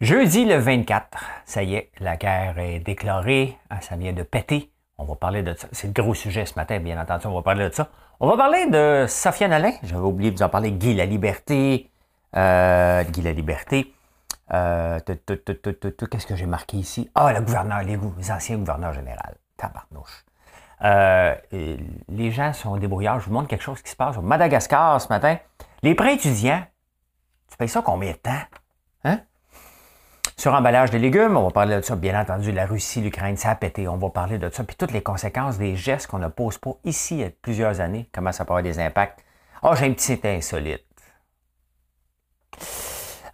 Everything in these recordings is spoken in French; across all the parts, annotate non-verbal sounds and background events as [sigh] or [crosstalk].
Jeudi le 24, ça y est, la guerre est déclarée, hein, ça vient de péter. On va parler de ça. C'est le gros sujet ce matin, bien entendu, on va parler de ça. On va parler de Safia Nolin. J'avais oublié de vous en parler. Guy la Liberté. Euh, Guy la Liberté. Euh, Qu'est-ce que j'ai marqué ici? Ah, le gouverneur, les, les anciens gouverneurs généraux. Tabarnouche. Euh, les gens sont débrouillards. Je vous montre quelque chose qui se passe au Madagascar ce matin. Les prêts étudiants, tu payes ça combien de temps? Hein? Sur emballage de légumes, on va parler de ça, bien entendu, la Russie, l'Ukraine, ça a pété. On va parler de ça, puis toutes les conséquences des gestes qu'on ne pose pas ici il y a plusieurs années, comment ça peut avoir des impacts. Ah, oh, j'ai un petit insolite.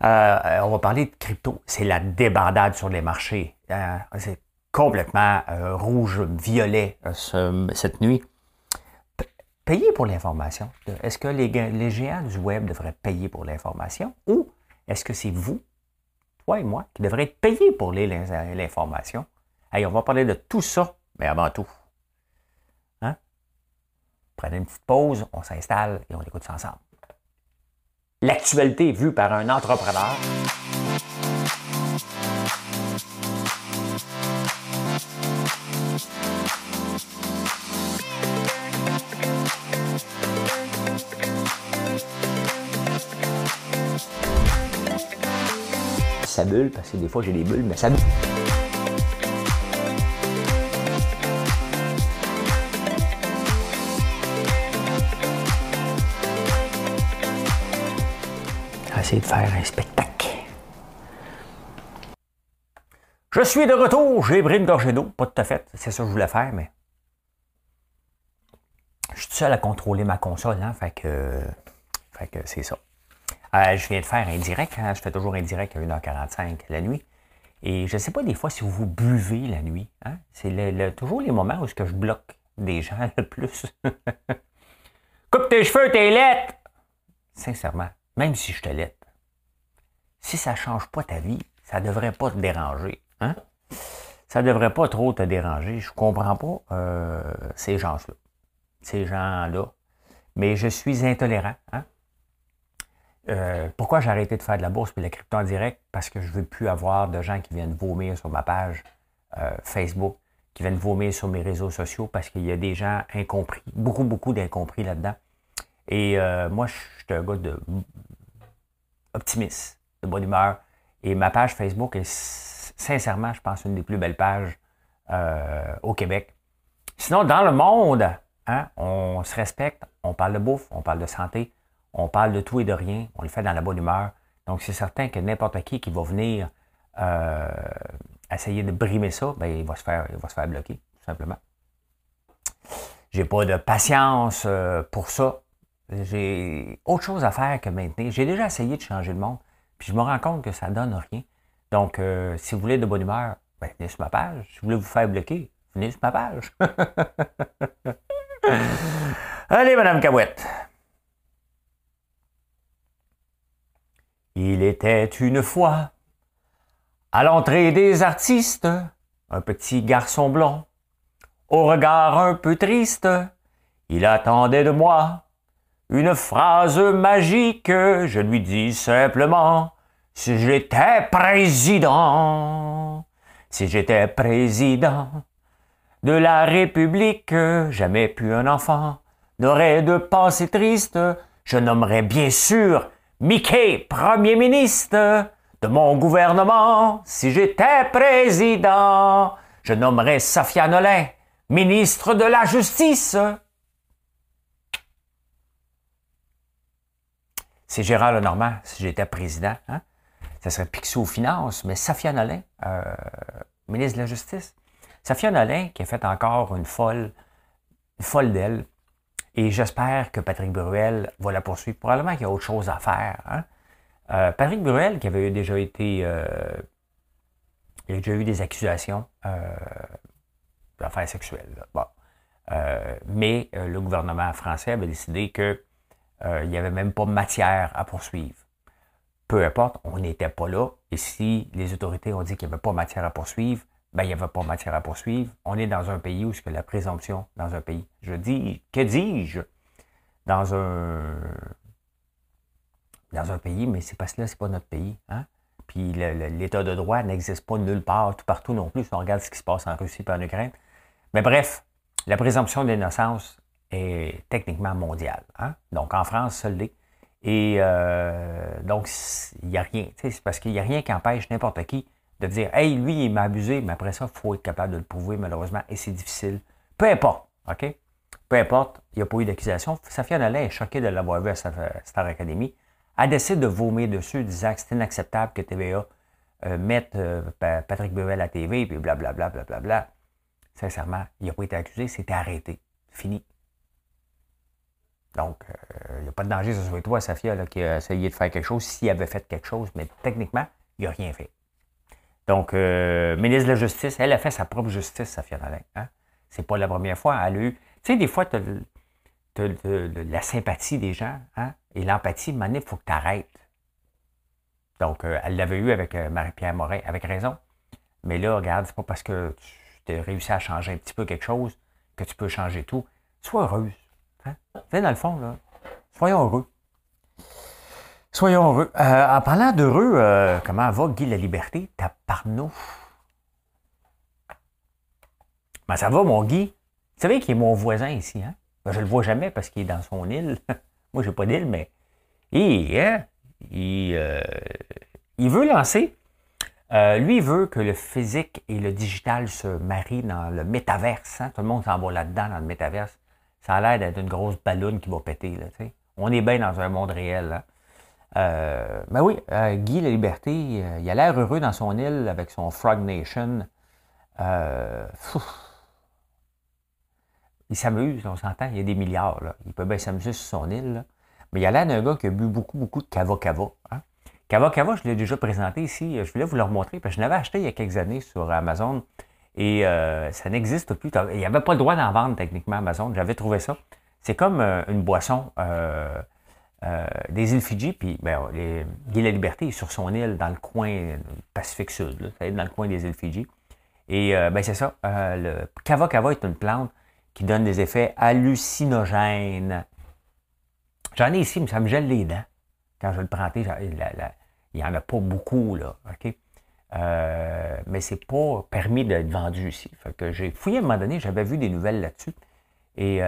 Euh, on va parler de crypto. C'est la débandade sur les marchés. Euh, c'est complètement euh, rouge-violet cette nuit. Payez pour l'information. Est-ce que les, géants du web devraient payer pour l'information ou est-ce que c'est vous, toi et moi, qui devraient être payés pour l'information? Hey, on va parler de tout ça, mais avant tout. Hein? Prenez une petite pause, on s'installe et on écoute ça ensemble. L'actualité vue par un entrepreneur. Ça bulle, parce que des fois j'ai des bulles, mais ça bulle. essayer de faire un spectacle. Je suis de retour, j'ai pris une gorgée d'eau, pas tout à fait, c'est ça que je voulais faire, mais je suis seul à contrôler ma console, hein, fait que, fait que c'est ça. Euh, je viens de faire un direct, hein, je fais toujours un direct à 1h45 la nuit. Et je ne sais pas des fois si vous buvez la nuit. Hein. C'est toujours les moments où que je bloque des gens [laughs] le plus. Coupe tes cheveux, t'es lettres! Sincèrement, même si je te l'aide, si ça ne change pas ta vie, ça ne devrait pas te déranger. Hein? Ça ne devrait pas trop te déranger. Je ne comprends pas euh, ces gens-là. Ces gens-là. Mais je suis intolérant. Euh, pourquoi j'ai arrêté de faire de la bourse et de la crypto en direct? Parce que je ne veux plus avoir de gens qui viennent vomir sur ma page euh, Facebook, qui viennent vomir sur mes réseaux sociaux parce qu'il y a des gens incompris, beaucoup, beaucoup d'incompris là-dedans. Et moi, je suis un gars de optimiste de bonne humeur. Et ma page Facebook est sincèrement, je pense, une des plus belles pages euh, au Québec. Sinon, dans le monde, hein, on se respecte, on parle de bouffe, on parle de santé, on parle de tout et de rien, on le fait dans la bonne humeur. Donc, c'est certain que n'importe qui qui va venir euh, essayer de brimer ça, ben, il, va se faire, il va bloquer, tout simplement. J'ai pas de patience euh, pour ça. J'ai autre chose à faire que maintenir. J'ai déjà essayé de changer le monde. Puis je me rends compte que ça ne donne rien. Donc, euh, si vous voulez de bonne humeur, ben, venez sur ma page. Si vous voulez vous faire bloquer, venez sur ma page. [laughs] Allez, Madame Cabouette. Il était une fois, à l'entrée des artistes, un petit garçon blond, au regard un peu triste. Il attendait de moi une phrase magique, je lui dis simplement, si j'étais président, si j'étais président de la République, jamais plus un enfant n'aurait de pensée triste, je nommerais bien sûr Mickey Premier ministre de mon gouvernement, si j'étais président, je nommerais Safia Nolin ministre de la Justice, C'est Gérard Lenormand, si j'étais président. Hein? Ça serait Picsou aux finances, mais Safia Nolin, euh, ministre de la Justice. Safia Nolin qui a fait encore une folle, une folle d'elle. Et j'espère que Patrick Bruel va la poursuivre. Probablement qu'il y a autre chose à faire. Hein? Euh, Patrick Bruel, qui avait déjà été. Euh, il a déjà eu des accusations d'affaires sexuelles. Bon. mais le gouvernement français avait décidé que euh, il n'y avait même pas matière à poursuivre. Peu importe, on n'était pas là. Et si les autorités ont dit qu'il n'y avait pas matière à poursuivre, ben, il n'y avait pas matière à poursuivre. On est dans un pays où ce que la présomption, dans un pays, je dis, que dis-je? Dans un, dans un pays, mais c'est parce que là, c'est pas notre pays. Hein? puis l'État de droit n'existe pas nulle part, tout partout non plus, si on regarde ce qui se passe en Russie et en Ukraine. Mais bref, la présomption d'innocence est techniquement mondiale. Hein? Donc en France, seul l'est. Et euh, donc, il n'y a rien. C'est parce qu'il n'y a rien qui empêche n'importe qui de dire Hey, lui, il m'a abusé, mais après ça, il faut être capable de le prouver, malheureusement, et c'est difficile. Peu importe, OK? Peu importe, il n'y a pas eu d'accusation. Safia Nolin est choquée de l'avoir vu à Star Academy. Elle décide de vomir dessus, disant que c'est inacceptable que TVA euh, mette euh, Patrick Bevel à la TV, puis blablabla, blablabla. Bla, bla. Sincèrement, il n'a pas été accusé, c'était arrêté. Fini. Donc, il n'y a pas de danger, ce soit toi, Safia, qui a essayé de faire quelque chose, s'il avait fait quelque chose, mais techniquement, il n'a rien fait. Donc, euh, ministre de la Justice, elle a fait sa propre justice, Safia Nolin. Hein? C'est pas la première fois. Elle a eu. Tu sais, des fois, tu as, la sympathie des gens hein? et l'empathie. De il faut que tu arrêtes. Donc, euh, elle l'avait eu avec euh, Marie-Pierre Morin, avec raison. Mais là, regarde, c'est pas parce que tu as réussi à changer un petit peu quelque chose que tu peux changer tout. Sois heureuse. Hein? dans le fond, là, soyons heureux. Soyons heureux. Euh, en parlant d'heureux, euh, comment va Guy la Liberté? Taparnou. Ben, ça va, mon Guy. Vous savez qu'il est mon voisin ici, hein? Ben, je le vois jamais parce qu'il est dans son île. [laughs] Moi, j'ai pas d'île, mais il, hein? euh, il veut lancer. lui, il veut que le physique et le digital se marient dans le métaverse. Hein? Tout le monde s'en va là-dedans, dans le métaverse. Ça a l'air d'être une grosse ballonne qui va péter. Là, On est bien dans un monde réel. Hein? Euh, ben oui, euh, Guy La Liberté, euh, il a l'air heureux dans son île avec son Frog Nation. il s'amuse, on s'entend, il y a des milliards. Là. Il peut bien s'amuser sur son île. Mais il a l'air d'un gars qui a bu beaucoup, beaucoup de Cava Cava. Hein. Cava Cava, je l'ai déjà présenté ici. Je voulais vous le remontrer parce que je l'avais acheté il y a quelques années sur Amazon. Et ça n'existe plus. Il n'y avait pas le droit d'en vendre techniquement Amazon. J'avais trouvé ça. C'est comme une boisson euh, des îles Fidji, puis ben, les, Guy La Liberté est sur son île dans le coin Pacifique Sud, là, dans le coin des îles Fidji. Et euh, ben, c'est ça, euh, le Kava Kava est une plante qui donne des effets hallucinogènes. J'en ai ici, mais ça me gèle les dents. Quand je le prends, il n'y en a pas beaucoup, là, OK? Euh, mais c'est pas permis d'être vendu ici. Fait que j'ai fouillé à un moment donné, j'avais vu des nouvelles là-dessus. Et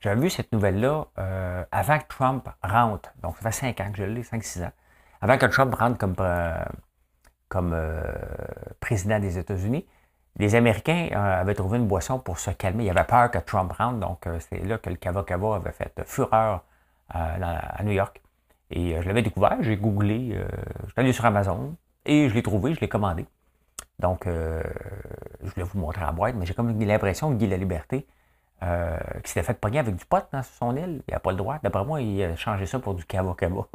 j'avais vu cette nouvelle-là euh, avant que Trump rentre. Donc, ça fait cinq ans que je l'ai, cinq, six ans. Avant que Trump rentre comme, euh, comme euh, président des États-Unis, les Américains avaient trouvé une boisson pour se calmer. Ils avaient peur que Trump rentre, donc c'est là que le Cava Cava avait fait fureur à New York. Et je l'avais découvert, j'ai googlé, je suis allé sur Amazon et je l'ai trouvé, je l'ai commandé. Donc, je voulais vous montrer la boîte, mais j'ai comme l'impression que Guy La Liberté, euh, qui s'était fait pogner avec du pot dans son île. Il n'a pas le droit. D'après moi, il a changé ça pour du cava cava.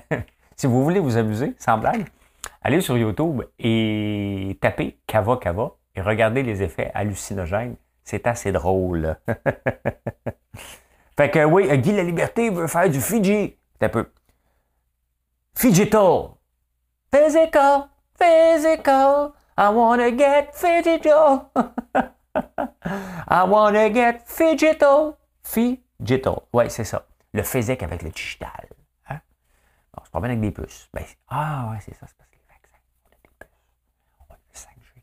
[laughs] si vous voulez vous amuser, sans blague, allez sur YouTube et tapez cava cava et regardez les effets hallucinogènes. C'est assez drôle. [laughs] fait que oui, Guy La Liberté veut faire du Fiji. C'est un peu. Figital. Physical. Physical. I wanna get physical. [laughs] I wanna get digital. Digital. Oui, c'est ça. Le physique avec le digital. Hein? C'est pas bien avec des puces. Ben, ah, ouais, c'est ça. C'est parce que les vaccins, on a des puces. On a le 5G.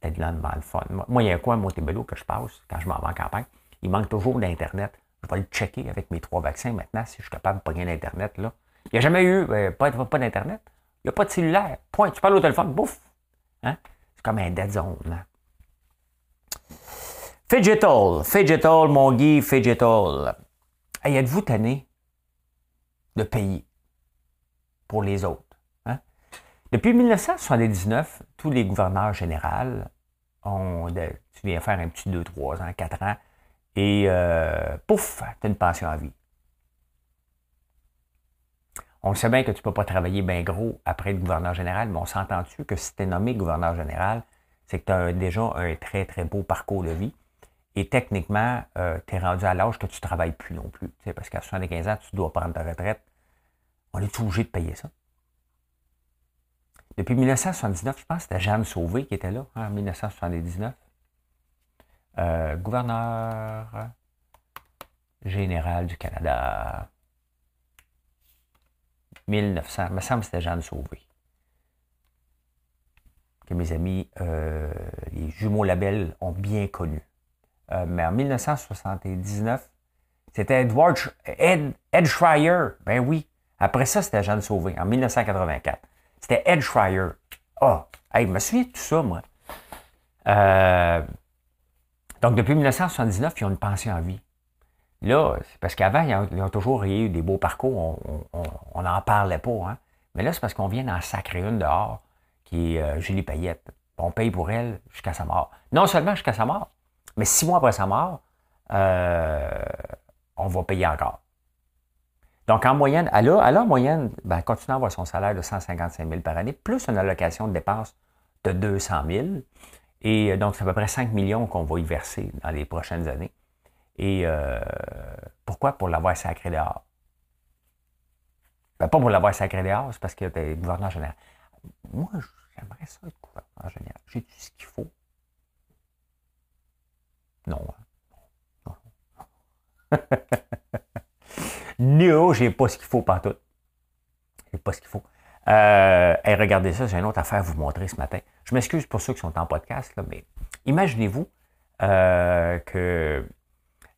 Peut-être là le fun. Moi, il y a un coin à Montebello que je passe quand je m'en vais en campagne? Il manque toujours d'Internet. Je vais le checker avec mes trois vaccins maintenant si je suis capable de pogner l'Internet. Il n'y a jamais eu pas, pas d'Internet. Il n'y a pas de cellulaire. Point. Tu parles au téléphone, bouf. Hein? C'est comme un dead zone. Hein? Fidgetal, Fidgetal, mon Guy, Fidgetal. Hey, êtes-vous tanné de payer pour les autres? Hein? Depuis 1979, tous les gouverneurs généraux ont. tu viens faire un petit 2, 3 ans, 4 ans, et euh, pouf, tu as une pension à vie. On sait bien que tu ne peux pas travailler bien gros après le gouverneur général, mais on s'entend-tu que si tu es nommé gouverneur général, c'est que tu as déjà un très, très beau parcours de vie. Et techniquement, euh, tu es rendu à l'âge que tu ne travailles plus non plus. Parce qu'à 75 ans, tu dois prendre ta retraite. On est obligé de payer ça? Depuis 1979, je pense que c'était Jeanne Sauvé qui était là, hein, en 1979. Euh, gouverneur général du Canada. 1900, il me semble que c'était Jeanne Sauvé. Que mes amis, euh, les jumeaux labels, ont bien connu. Euh, mais en 1979, c'était Edward Ed, Ed Schreier. Ben oui. Après ça, c'était Jeanne Sauvé, en 1984. C'était Ed Schreier. Ah, oh, je me souviens de tout ça, moi. Euh, donc, depuis 1979, ils ont une pension en vie. Là, c'est parce qu'avant, ils, ont toujours eu des beaux parcours, on n'en parlait pas. Hein? Mais là, c'est parce qu'on vient d'en sacrer une dehors, qui est euh, Julie Payette. On paye pour elle jusqu'à sa mort. Non seulement jusqu'à sa mort, mais six mois après sa mort, euh, on va payer encore. Donc, en moyenne, elle a, en moyenne, ben, continue à avoir son salaire de 155 000 par année, plus une allocation de dépenses de 200 000. Et euh, donc, c'est à peu près 5 millions qu'on va y verser dans les prochaines années. Et pourquoi? Pour l'avoir sacré dehors. Ben, pas pour l'avoir sacré dehors, c'est parce que tu es gouverneur général. Moi, j'aimerais ça être gouverneur général. J'ai dit ce qu'il faut. Non. Hein? Non. non, [laughs] j'ai pas ce qu'il faut pas tout. J'ai pas ce qu'il faut. Euh, regardez ça, j'ai une autre affaire à vous montrer ce matin. Je m'excuse pour ceux qui sont en podcast, là, mais imaginez-vous euh, que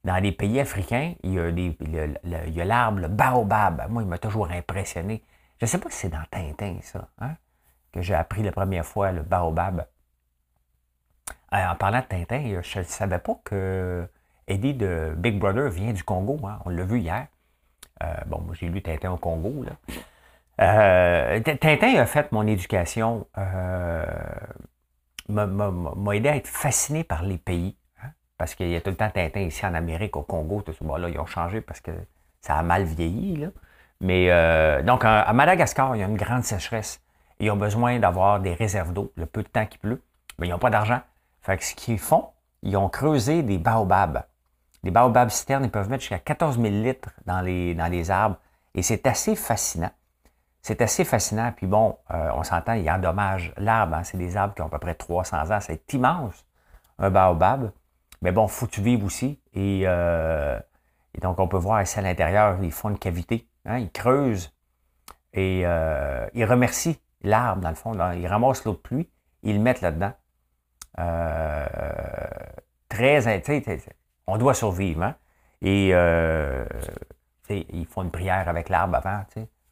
dans les pays africains, il y a, l'arbre, le baobab. Moi, il m'a toujours impressionné. Je ne sais pas si c'est dans Tintin, ça, hein, que j'ai appris la première fois le baobab. Euh, en parlant de Tintin, je ne savais pas que Eddie de Big Brother vient du Congo. Hein. On l'a vu hier. Euh, bon, moi, j'ai lu Tintin au Congo. Euh, Tintin a fait mon éducation, m'a aidé à être fasciné par les pays parce qu'il y a tout le temps Tintin ici en Amérique, au Congo, tout ça. Bon, là, ils ont changé parce que ça a mal vieilli. Là. Mais euh, donc, à Madagascar, il y a une grande sécheresse. Ils ont besoin d'avoir des réserves d'eau, le peu de temps qu'il pleut, mais ils n'ont pas d'argent. Fait que ce qu'ils font, ils ont creusé des baobabs. Des baobabs citernes, ils peuvent mettre jusqu'à 14 000 litres dans les, dans les arbres. Et c'est assez fascinant. C'est assez fascinant. Puis bon, euh, on s'entend, il endommage l'arbre. Hein. C'est des arbres qui ont à peu près 300 ans. C'est immense, un baobab. Mais bon, faut tu vivre aussi. Euh, et, donc, on peut voir ici à l'intérieur, ils font une cavité. Hein, ils creusent et euh, ils remercient l'arbre, dans le fond. ils ramassent l'eau de pluie, ils le mettent là-dedans. Euh, très, on doit survivre. Hein? Et euh, ils font une prière avec l'arbre avant.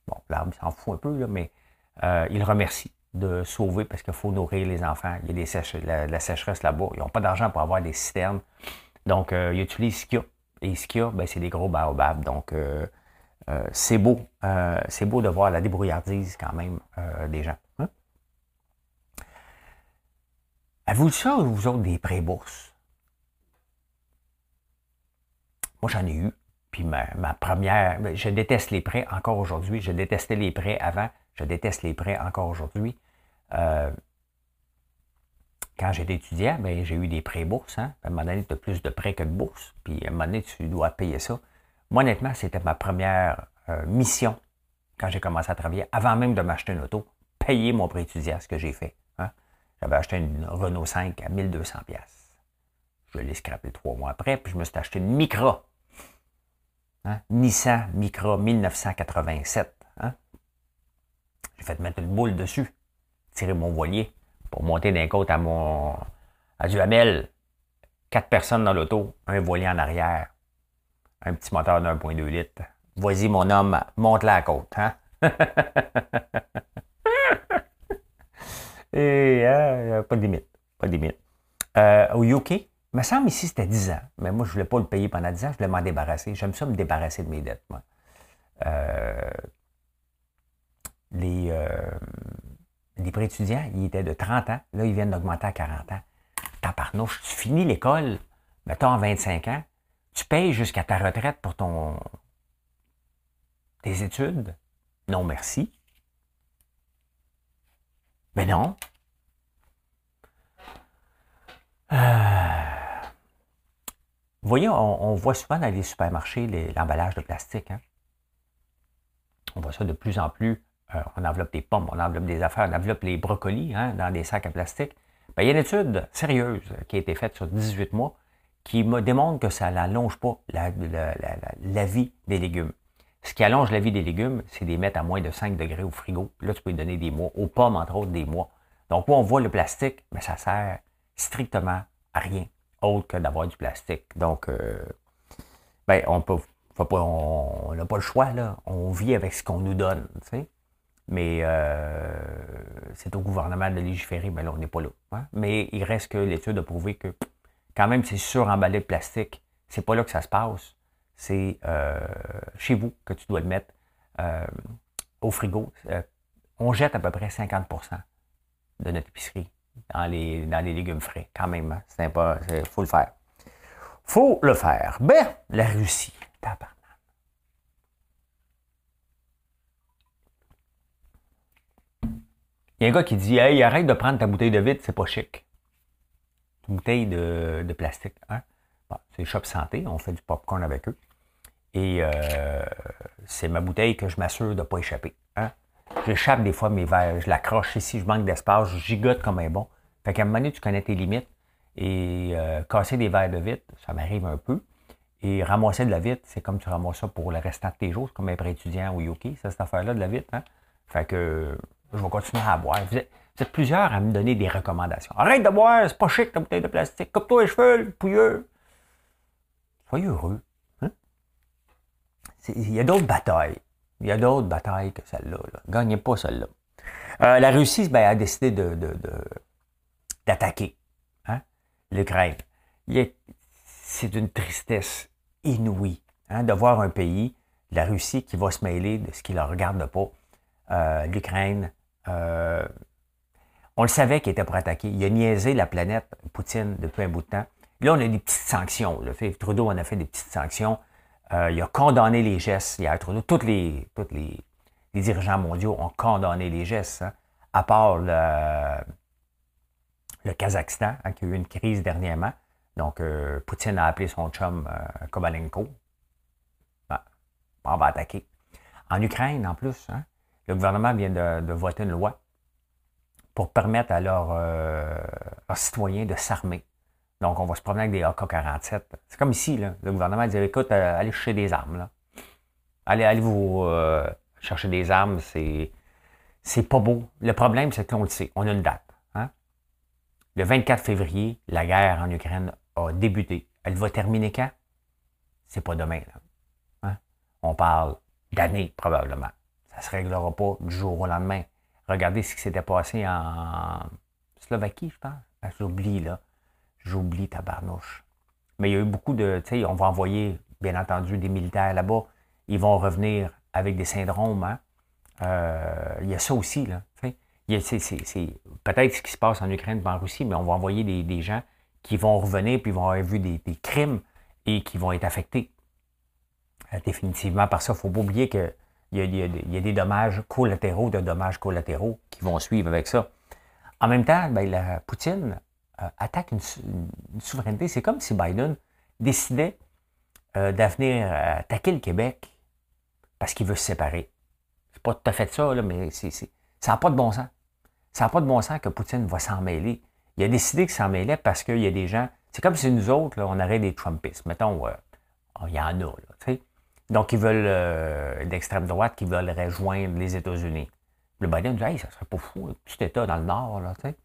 Bon, l'arbre s'en fout un peu, là, mais ils remercient de sauver parce qu'il faut nourrir les enfants. Il y a des la, sécheresse là-bas. Ils n'ont pas d'argent pour avoir des citernes. Donc, euh, ils utilisent ce qu'il y a. Et ce qu'il y ben, c'est des gros baobabs. Donc, euh, euh, c'est beau. c'est beau de voir la débrouillardise quand même des gens. Hein? Avez-vous ça, vous autres, des pré-bourses? Moi, j'en ai eu. Puis ma, ma, première, je déteste les prêts encore aujourd'hui. Je détestais les prêts avant. Je déteste les prêts encore aujourd'hui. Euh, quand j'étais étudiant, ben, j'ai eu des prêts bourses. Hein. À un moment donné, tu as plus de prêts que de bourses. Puis à un moment donné, tu dois payer ça. Moi, honnêtement, c'était ma première euh, mission quand j'ai commencé à travailler, avant même de m'acheter une auto, payer mon prêt étudiant, ce que j'ai fait. Hein. J'avais acheté une Renault 5 à 1200 pièces. Je l'ai scrapé trois mois après, puis je me suis acheté une Micra. Hein. Nissan Micra 1987. J'ai fait mettre une boule dessus, tirer mon voilier pour monter d'un côte à mon à Duhamel. Quatre personnes dans l'auto, un voilier en arrière, un petit moteur de 1.2 litres. Vas-y, mon homme, monte la côte, hein? [laughs] Et euh, pas de limite. Pas de limite. Euh, au UK, il me semble ici c'était 10 ans. Mais moi, je ne voulais pas le payer pendant 10 ans, je voulais m'en débarrasser. J'aime ça me débarrasser de mes dettes, moi. Euh, les, euh, pré étudiants, ils étaient de 30 ans. Là, ils viennent d'augmenter à 40 ans. Taparnouche, tu finis l'école, mettons à 25 ans, tu payes jusqu'à ta retraite pour ton tes études? Non, merci. Mais non. Euh, voyez, on, voit souvent dans les supermarchés l'emballage de plastique. Hein. On voit ça de plus en plus euh, on enveloppe des pommes, on enveloppe des affaires, on enveloppe les brocolis hein, dans des sacs en plastique. Ben, il y a une étude sérieuse qui a été faite sur 18 mois qui me démontre que ça n'allonge pas la, vie des légumes. Ce qui allonge la vie des légumes, c'est de les mettre à moins de 5 degrés au frigo. Là, tu peux lui donner des mois. Aux pommes, entre autres, des mois. Donc, on voit le plastique, mais ça sert strictement à rien autre que d'avoir du plastique. Donc, euh, ben, on on n'a pas le choix, là. On vit avec ce qu'on nous donne, tu sais. Mais euh, c'est au gouvernement de légiférer, mais là, on n'est pas là. Hein. Mais il reste que l'étude a prouvé que quand même, c'est sur emballé de plastique. C'est pas là que ça se passe. C'est euh, chez vous que tu dois le mettre au frigo. on jette à peu près 50% de notre épicerie dans les, légumes frais, quand même. Hein. C'est faut le faire. faut le faire. Ben, la Russie. Il y a un gars qui dit Hey, arrête de prendre ta bouteille de vitre, c'est pas chic. Bouteille de, plastique. Hein? Bon, c'est Shop Santé, on fait du popcorn avec eux. Et euh, c'est ma bouteille que je m'assure de ne pas échapper. Hein? J'échappe des fois mes verres, je l'accroche ici, je manque d'espace, je gigote comme un bon. Fait qu'à un moment donné, tu connais tes limites. Et euh, casser des verres de vitre, ça m'arrive un peu. Et ramasser de la vitre, c'est comme tu ramasses ça pour le restant de tes jours, comme un prêt étudiant ou yoki, ça, cette affaire-là de la vitre. Hein? Fait que je vais continuer à boire. Plusieurs à me donner des recommandations. Arrête de boire, c'est pas chic ta bouteille de plastique. Coupe-toi les cheveux, pouilleux. Soyez heureux. Hein? Il y a d'autres batailles. Il y a d'autres batailles que celle-là. Gagnez pas celle-là. Euh, la Russie ben, a décidé d'attaquer hein, l'Ukraine. C'est une tristesse inouïe hein, de voir un pays, la Russie, qui va se mêler de ce qui ne regarde pas. Euh, L'Ukraine, euh, on le savait qu'il était pour attaquer. Il a niaisé la planète, Poutine, depuis un bout de temps. Là, on a des petites sanctions. Trudeau en a fait des petites sanctions. Euh, il a condamné les gestes hier, Trudeau. Tous les, toutes les, dirigeants mondiaux ont condamné les gestes, hein, à part le, le Kazakhstan, hein, qui a eu une crise dernièrement. Donc, euh, Poutine a appelé son chum euh, Kovalenko. Ben, on va attaquer. En Ukraine, en plus, hein, le gouvernement vient de, voter une loi pour permettre à euh, leurs, citoyens de s'armer. Donc, on va se promener avec des AK-47. C'est comme ici, là, le gouvernement dit écoute, allez chercher des armes. Là. Allez, allez vous chercher des armes, c'est, c'est pas beau. Le problème, c'est qu'on le sait, on a une date. Le 24 février, la guerre en Ukraine a débuté. Elle va terminer quand? C'est pas demain. Hein? On parle d'années, probablement. Ça ne se réglera pas du jour au lendemain. Regardez ce qui s'était passé en Slovaquie, je pense. Ah, j'oublie, là. J'oublie tabarnouche. Mais il y a eu beaucoup de. Tu sais, on va envoyer, bien entendu, des militaires là-bas. Ils vont revenir avec des syndromes. Hein? Euh, il y a ça aussi, là. C'est peut-être ce qui se passe en Ukraine et en Russie, mais on va envoyer des, gens qui vont revenir puis vont avoir vu des, crimes et qui vont être affectés euh, définitivement par ça. Il ne faut pas oublier qu'il y, a des dommages collatéraux, de dommages collatéraux qui vont suivre avec ça. En même temps, ben, Poutine euh, attaque une, souveraineté. C'est comme si Biden décidait euh, d'avenir attaquer le Québec parce qu'il veut se séparer. C'est pas tout à fait ça, là, mais c'est, ça n'a pas de bon sens. Ça n'a pas de bon sens que Poutine va s'en mêler. Il a décidé qu'il s'en mêlait parce qu'il y a des gens. C'est comme si nous autres, on aurait des Trumpistes. Mettons, euh, il y en a, là, Donc, ils veulent, euh, d'extrême droite, qui veulent rejoindre les États-Unis. Le Biden dit, hey, ça serait pas fou, un petit État dans le Nord, là, tu sais.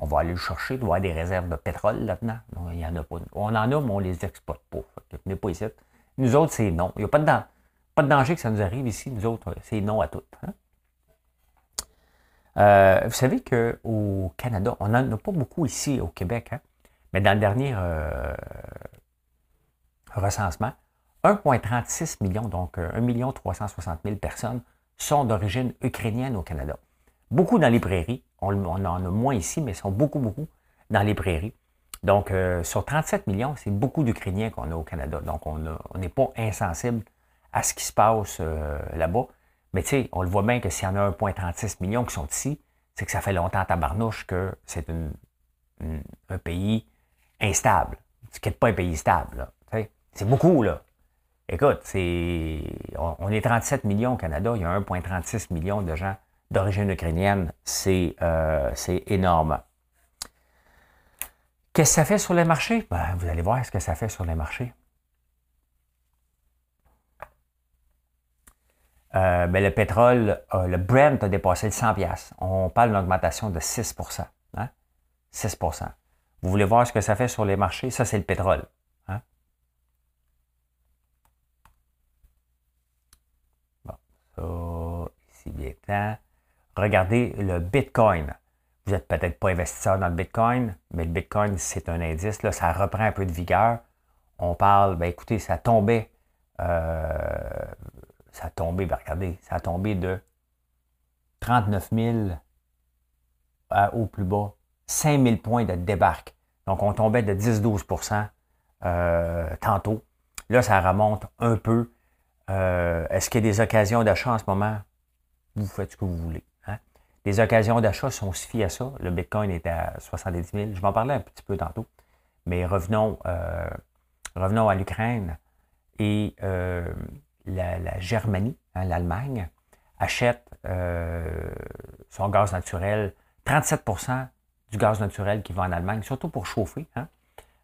On va aller le chercher, il doit avoir des réserves de pétrole là-dedans. Non, il n'y en a pas. On en a, mais on les exporte pas. Venez pas ici. Nous autres, c'est non. Il n'y a pas de, de danger que ça nous arrive ici. Nous autres, c'est non à tout. Hein. Euh, vous savez qu'au Canada, on n'en a pas beaucoup ici au Québec, hein, mais dans le dernier euh, recensement, 1,36 million, donc 1 360 000 personnes sont d'origine ukrainienne au Canada. Beaucoup dans les prairies, on, en a moins ici, mais sont beaucoup, beaucoup dans les prairies. Donc, euh, sur 37 millions, c'est beaucoup d'Ukrainiens qu'on a au Canada. Donc, on n'est pas insensible à ce qui se passe là-bas. Mais tu sais, on le voit bien que s'il y en a 1,36 million qui sont ici, c'est que ça fait longtemps à tabarnouche que c'est un pays instable. Ce qui n'est pas un pays stable. C'est beaucoup, là. Écoute, c'est, on, est 37 millions au Canada, il y a 1,36 million de gens d'origine ukrainienne. C'est, euh, énorme. Qu'est-ce que ça fait sur les marchés? Ben, vous allez voir ce que ça fait sur les marchés. euh, ben, le pétrole, le Brent a dépassé le 100 On parle d'une augmentation de 6% hein? 6% Vous voulez voir ce que ça fait sur les marchés? Ça, c'est le pétrole. Hein? Bon, ici, bien. Regardez le Bitcoin. Vous n'êtes peut-être pas investisseur dans le Bitcoin, mais le Bitcoin, c'est un indice. Là, ça reprend un peu de vigueur. On parle, ben écoutez, ça tombait. Euh, ça a tombé, ben regardez, ça a tombé de 39 000 au plus bas, 5 000 points de débarque. Donc, on tombait de 10-12% euh, tantôt. Là, ça remonte un peu. Euh, est-ce qu'il y a des occasions d'achat en ce moment? Vous faites ce que vous voulez. Hein? Les occasions d'achat sont suffit à ça. Le Bitcoin est à 70 000. Je vais en parler un petit peu tantôt. Mais revenons, euh, revenons à l'Ukraine. Et la, Germanie, hein, l'Allemagne, achète euh, son gaz naturel, 37% du gaz naturel qui va en Allemagne, surtout pour chauffer, hein,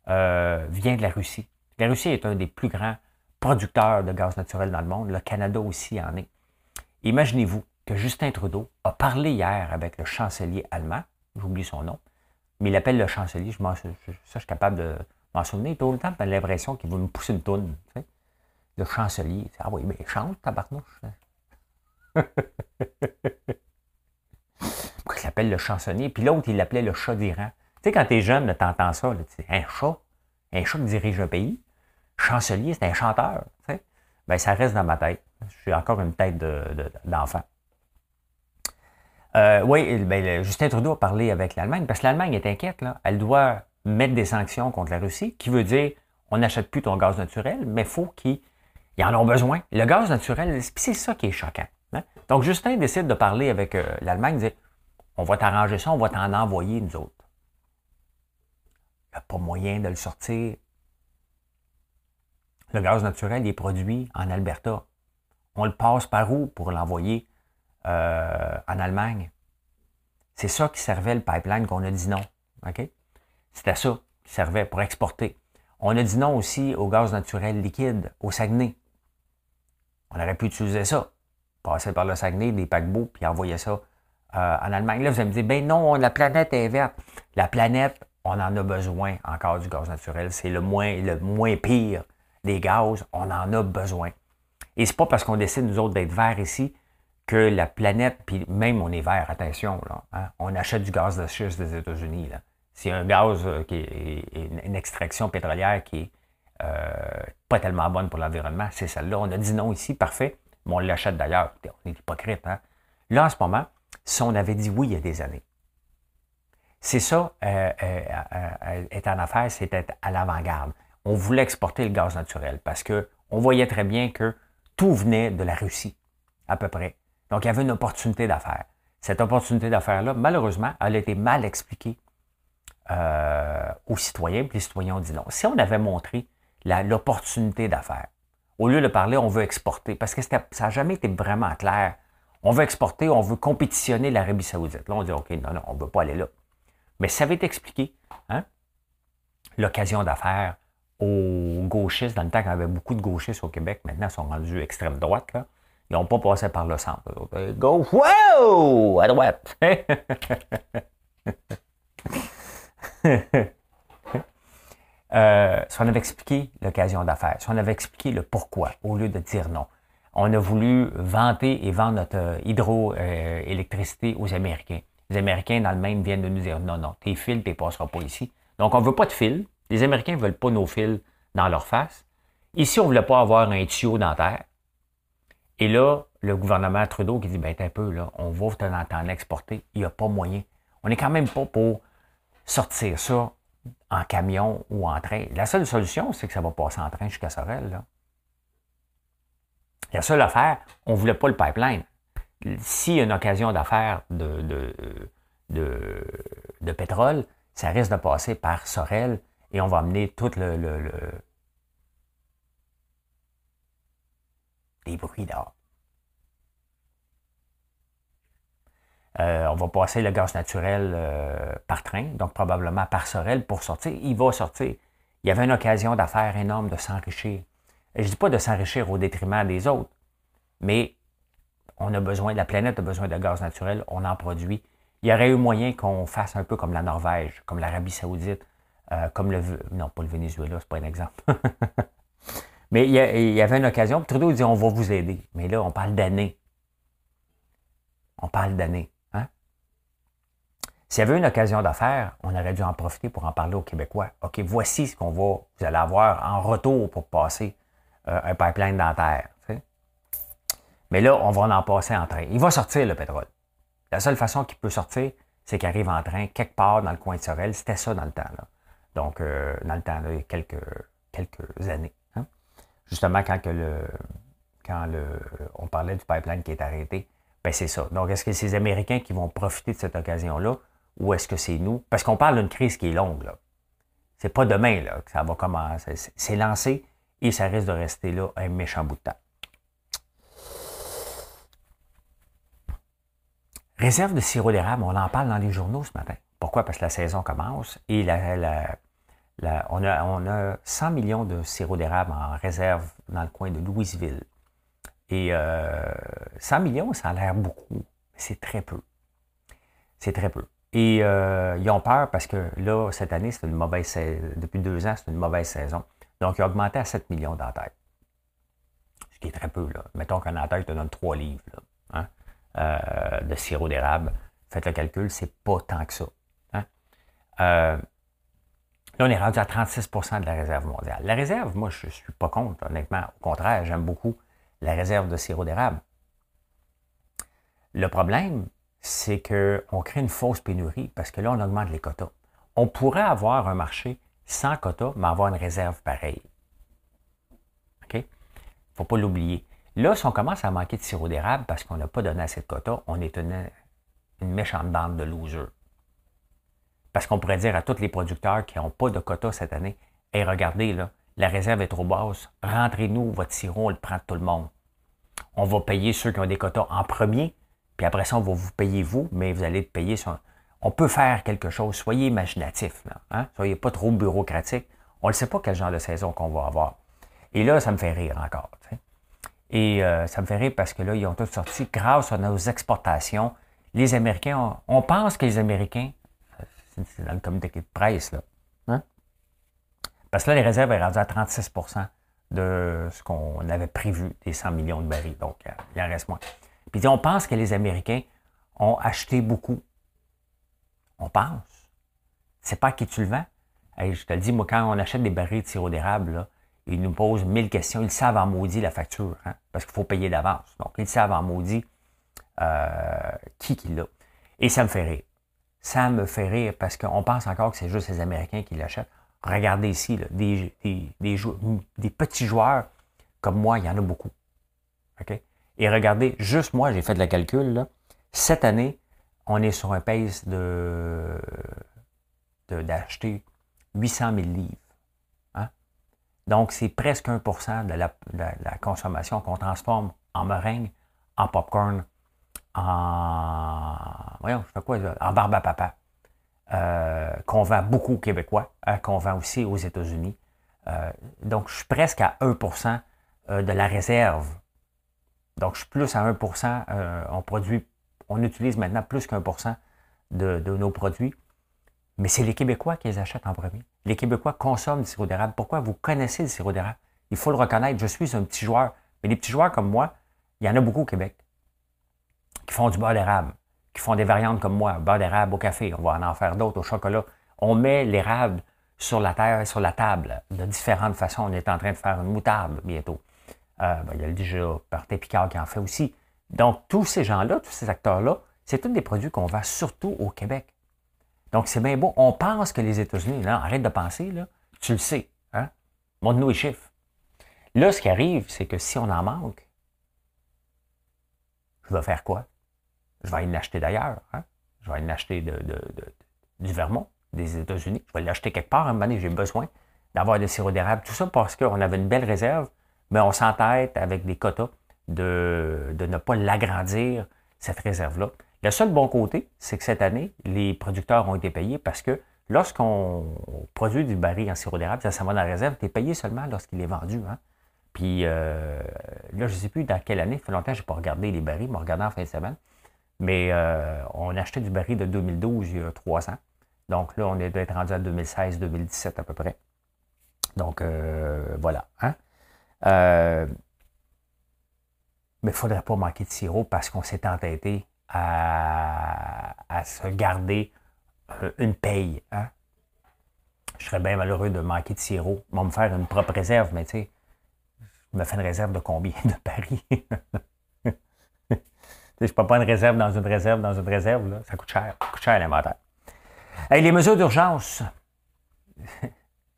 euh, vient de la Russie. La Russie est un des plus grands producteurs de gaz naturel dans le monde. Le Canada aussi en est. Imaginez-vous que Justin Trudeau a parlé hier avec le chancelier allemand, j'oublie son nom, mais il appelle le chancelier, je, ça je suis capable de m'en souvenir tout le temps, j'ai l'impression qu'il veut me pousser une toune le chancelier. Ah oui, mais chante, tabarnouche. [laughs] Pourquoi il s'appelle le chansonnier? Puis l'autre, il l'appelait le chat d'Iran. Tu sais, quand t'es jeune, t'entends ça, tu dis, un chat, un chat qui dirige un pays. Chancelier, c'est un chanteur. Tu? Ben, ça reste dans ma tête. Je suis encore une tête d'enfant. euh, oui, ben, Justin Trudeau a parlé avec l'Allemagne parce que l'Allemagne est inquiète. Là. Elle doit mettre des sanctions contre la Russie, qui veut dire on n'achète plus ton gaz naturel, mais faut qu'il ils en ont besoin. Le gaz naturel, c'est ça qui est choquant. Hein. Donc, Justin décide de parler avec euh, l'Allemagne, dit on va t'arranger ça, on va t'en envoyer, nous autres. Il n'y a pas moyen de le sortir. Le gaz naturel est produit en Alberta. On le passe par où pour l'envoyer euh, en Allemagne? C'est ça qui servait le pipeline qu'on a dit non. C'était ça qui servait pour exporter. On a dit non aussi au gaz naturel liquide, au Saguenay. On aurait pu utiliser ça. Passer par le Saguenay, des paquebots, puis envoyer ça euh, en Allemagne. Là, vous allez me dire, ben non, la planète est verte. La planète, on en a besoin encore du gaz naturel. C'est le moins, le moins pire des gaz. On en a besoin. Et c'est pas parce qu'on décide, nous autres, d'être verts ici, que la planète, puis même on est vert, attention, là, hein, on achète du gaz de schiste des États-Unis. C'est un gaz euh, qui est une extraction pétrolière qui est euh, pas tellement bonne pour l'environnement, c'est celle-là. On a dit non ici, parfait, mais on l'achète d'ailleurs. On est hypocrite. Hein? Là, en ce moment, si on avait dit oui il y a des années, c'est ça, euh, euh, être en affaires, c'est être à l'avant-garde. On voulait exporter le gaz naturel parce qu'on voyait très bien que tout venait de la Russie, à peu près. Donc, il y avait une opportunité d'affaires. Cette opportunité d'affaires-là, malheureusement, elle a été mal expliquée aux citoyens, les citoyens ont dit non. Si on avait montré l'opportunité d'affaires. Au lieu de parler, on veut exporter, parce que ça n'a jamais été vraiment clair. On veut exporter, on veut compétitionner l'Arabie saoudite. Là, on dit, OK, non, non, on ne veut pas aller là. Mais ça avait été expliqué, hein? l'occasion d'affaires aux gauchistes, dans le temps qu'il y avait beaucoup de gauchistes au Québec, maintenant ils sont rendus extrême droite, là. ils n'ont pas passé par le centre. Go, wow, à droite. [laughs] Euh, si on avait expliqué l'occasion d'affaires, si on avait expliqué le pourquoi, au lieu de dire non, on a voulu vanter et vendre notre euh, hydroélectricité aux Américains. Les Américains, dans le même, viennent de nous dire non, non, tes fils, tu ne passeras pas ici. Donc, on ne veut pas de fils. Les Américains ne veulent pas nos fils dans leur face. Ici, on ne voulait pas avoir un tuyau dans terre. Et là, le gouvernement Trudeau qui dit, ben, un peu, là, on va t'en exporter. Il n'y a pas moyen. On n'est quand même pas pour sortir ça en camion ou en train. La seule solution, c'est que ça va passer en train jusqu'à Sorel. La seule affaire, on ne voulait pas le pipeline. S'il y a une occasion d'affaire de, de, pétrole, ça risque de passer par Sorel et on va amener tout le, le, des bruits d'or. Euh, on va passer le gaz naturel euh, par train, donc probablement par Sorel pour sortir. Il va sortir. Il y avait une occasion d'affaires énorme de s'enrichir. Je ne dis pas de s'enrichir au détriment des autres, mais on a besoin, la planète a besoin de gaz naturel, on en produit. Il y aurait eu moyen qu'on fasse un peu comme la Norvège, comme l'Arabie Saoudite, euh, comme le. Non, pas le Venezuela, c'est pas un exemple. [laughs] Mais il y, avait une occasion. Trudeau dit on va vous aider. Mais là, on parle d'années. On parle d'années. Hein? S'il y avait une occasion d'affaires, on aurait dû en profiter pour en parler aux Québécois. OK, voici ce qu'on va, vous allez avoir en retour pour passer euh, un pipeline dans la terre. Mais là, on va en passer en train. Il va sortir le pétrole. La seule façon qu'il peut sortir, c'est qu'il arrive en train quelque part dans le coin de Sorel. C'était ça dans le temps. Là. Donc, euh, dans le temps, il y a quelques, quelques années. Hein. Justement, quand, que le, quand le, on parlait du pipeline qui est arrêté, ben c'est ça. Donc, est-ce que c'est les Américains qui vont profiter de cette occasion-là ou est-ce que c'est nous? Parce qu'on parle d'une crise qui est longue. Là. C'est pas demain là, que ça va commencer. C'est lancé et ça risque de rester là un méchant bout de temps. Réserve de sirop d'érable, on en parle dans les journaux ce matin. Pourquoi? Parce que la saison commence et la, on, a, on, a, 100 millions de sirop d'érable en réserve dans le coin de Louisville. Et 100 euh, millions, ça a l'air beaucoup, mais c'est très peu. C'est très peu. Et euh, ils ont peur parce que là, cette année, c'est une mauvaise saison. Depuis deux ans, c'est une mauvaise saison. Donc, ils ont augmenté à 7 millions tête. Ce qui est très peu. Là. Mettons qu'un en tête te donne 3 livres hein, euh, de sirop d'érable. Faites le calcul, c'est pas tant que ça. Hein. Là, on est rendu à 36% de la réserve mondiale. La réserve, moi, je ne suis pas contre, honnêtement. Au contraire, j'aime beaucoup la réserve de sirop d'érable. Le problème, c'est qu'on crée une fausse pénurie parce que là, on augmente les quotas. On pourrait avoir un marché sans quotas, mais avoir une réserve pareille. OK? Il ne faut pas l'oublier. Là, si on commence à manquer de sirop d'érable parce qu'on n'a pas donné assez de quotas, on est une, méchante bande de losers. Parce qu'on pourrait dire à tous les producteurs qui n'ont pas de quotas cette année, Hé, regardez, là, la réserve est trop basse, rentrez-nous votre sirop, on le prend de tout le monde. On va payer ceux qui ont des quotas en premier, puis après ça, on va vous payer vous, mais vous allez payer sur... On peut faire quelque chose. Soyez imaginatif. Hein? Soyez pas trop bureaucratique. On ne sait pas quel genre de saison qu'on va avoir. Et là, ça me fait rire encore. Et euh, ça me fait rire parce que là, ils ont tous sorti grâce à nos exportations. Les Américains, on, pense que les Américains, c'est dans le communiqué de presse, là. Hein? Parce que là, les réserves sont rendues à 36% de ce qu'on avait prévu, des 100 millions de barils. Donc, euh, il en reste moins. Puis on pense que les Américains ont acheté beaucoup. On pense. C'est pas à qui tu le vends. je te le dis, moi, quand on achète des barils de sirop d'érable, ils nous posent mille questions. Ils savent en maudit la facture, hein, parce qu'il faut payer d'avance. Donc, ils savent en maudit euh, qui qui l'a. Et ça me fait rire. Ça me fait rire parce qu'on pense encore que c'est juste les Américains qui l'achètent. Regardez ici, des, des, petits joueurs comme moi, il y en a beaucoup. OK? Et regardez, juste moi, j'ai fait le calcul, cette année, on est sur un pace de d'acheter 800 000 livres. Hein? Donc, c'est presque 1% de la, la, consommation qu'on transforme en meringue, en popcorn, en. Voyons, je quoi, En barbe à papa. Euh, qu'on vend beaucoup aux Québécois, hein, qu'on vend aussi aux États-Unis. Euh, donc, je suis presque à 1% euh, de la réserve donc, je suis plus à 1 euh, on produit, on utilise maintenant plus qu'un de, de nos produits. Mais c'est les Québécois qui les achètent en premier. Les Québécois consomment du sirop d'érable. Pourquoi vous connaissez le sirop d'érable? Il faut le reconnaître. Je suis un petit joueur. Mais les petits joueurs comme moi, il y en a beaucoup au Québec qui font du beurre d'érable, qui font des variantes comme moi, beurre d'érable au café. On va en faire d'autres au chocolat. On met l'érable sur la terre, sur la table de différentes façons. On est en train de faire une moutarde bientôt. Euh, ben, il y a le déjà Martin Picard qui en fait aussi. Donc, tous ces gens-là, tous ces acteurs-là, c'est tous des produits qu'on vend surtout au Québec. Donc, c'est bien beau. On pense que les États-Unis, là, arrête de penser, là, tu le sais. Hein? Montre-nous les chiffres. Là, ce qui arrive, c'est que si on en manque, je vais faire quoi? Je vais aller l'acheter d'ailleurs. Hein? Je vais aller l'acheter de, du Vermont, des États-Unis. Je vais l'acheter quelque part. À un moment donné, j'ai besoin d'avoir des sirop d'érable. Tout ça parce qu'on avait une belle réserve mais on s'entête avec des quotas de, ne pas l'agrandir, cette réserve-là. Le seul bon côté, c'est que cette année, les producteurs ont été payés parce que lorsqu'on produit du baril en sirop d'érable, ça s'en va dans la réserve, tu es payé seulement lorsqu'il est vendu. Hein? Puis là, je ne sais plus dans quelle année, ça fait longtemps que je n'ai pas regardé les barils, mais regardé en fin de semaine. Mais on achetait du baril de 2012 il y a trois ans. Donc là, on est être rendu à 2016-2017 à peu près. Donc voilà. Hein? mais il ne faudrait pas manquer de sirop parce qu'on s'est entêté à, se garder euh, une paye. Hein? Je serais bien malheureux de manquer de sirop. Ils vont me faire une propre réserve, mais tu sais, je me fais une réserve de combien de paris? [laughs] je ne peux pas une réserve dans une réserve dans une réserve. Là. Ça coûte cher. Ça coûte cher l'inventaire. Hey, les mesures d'urgence. [laughs]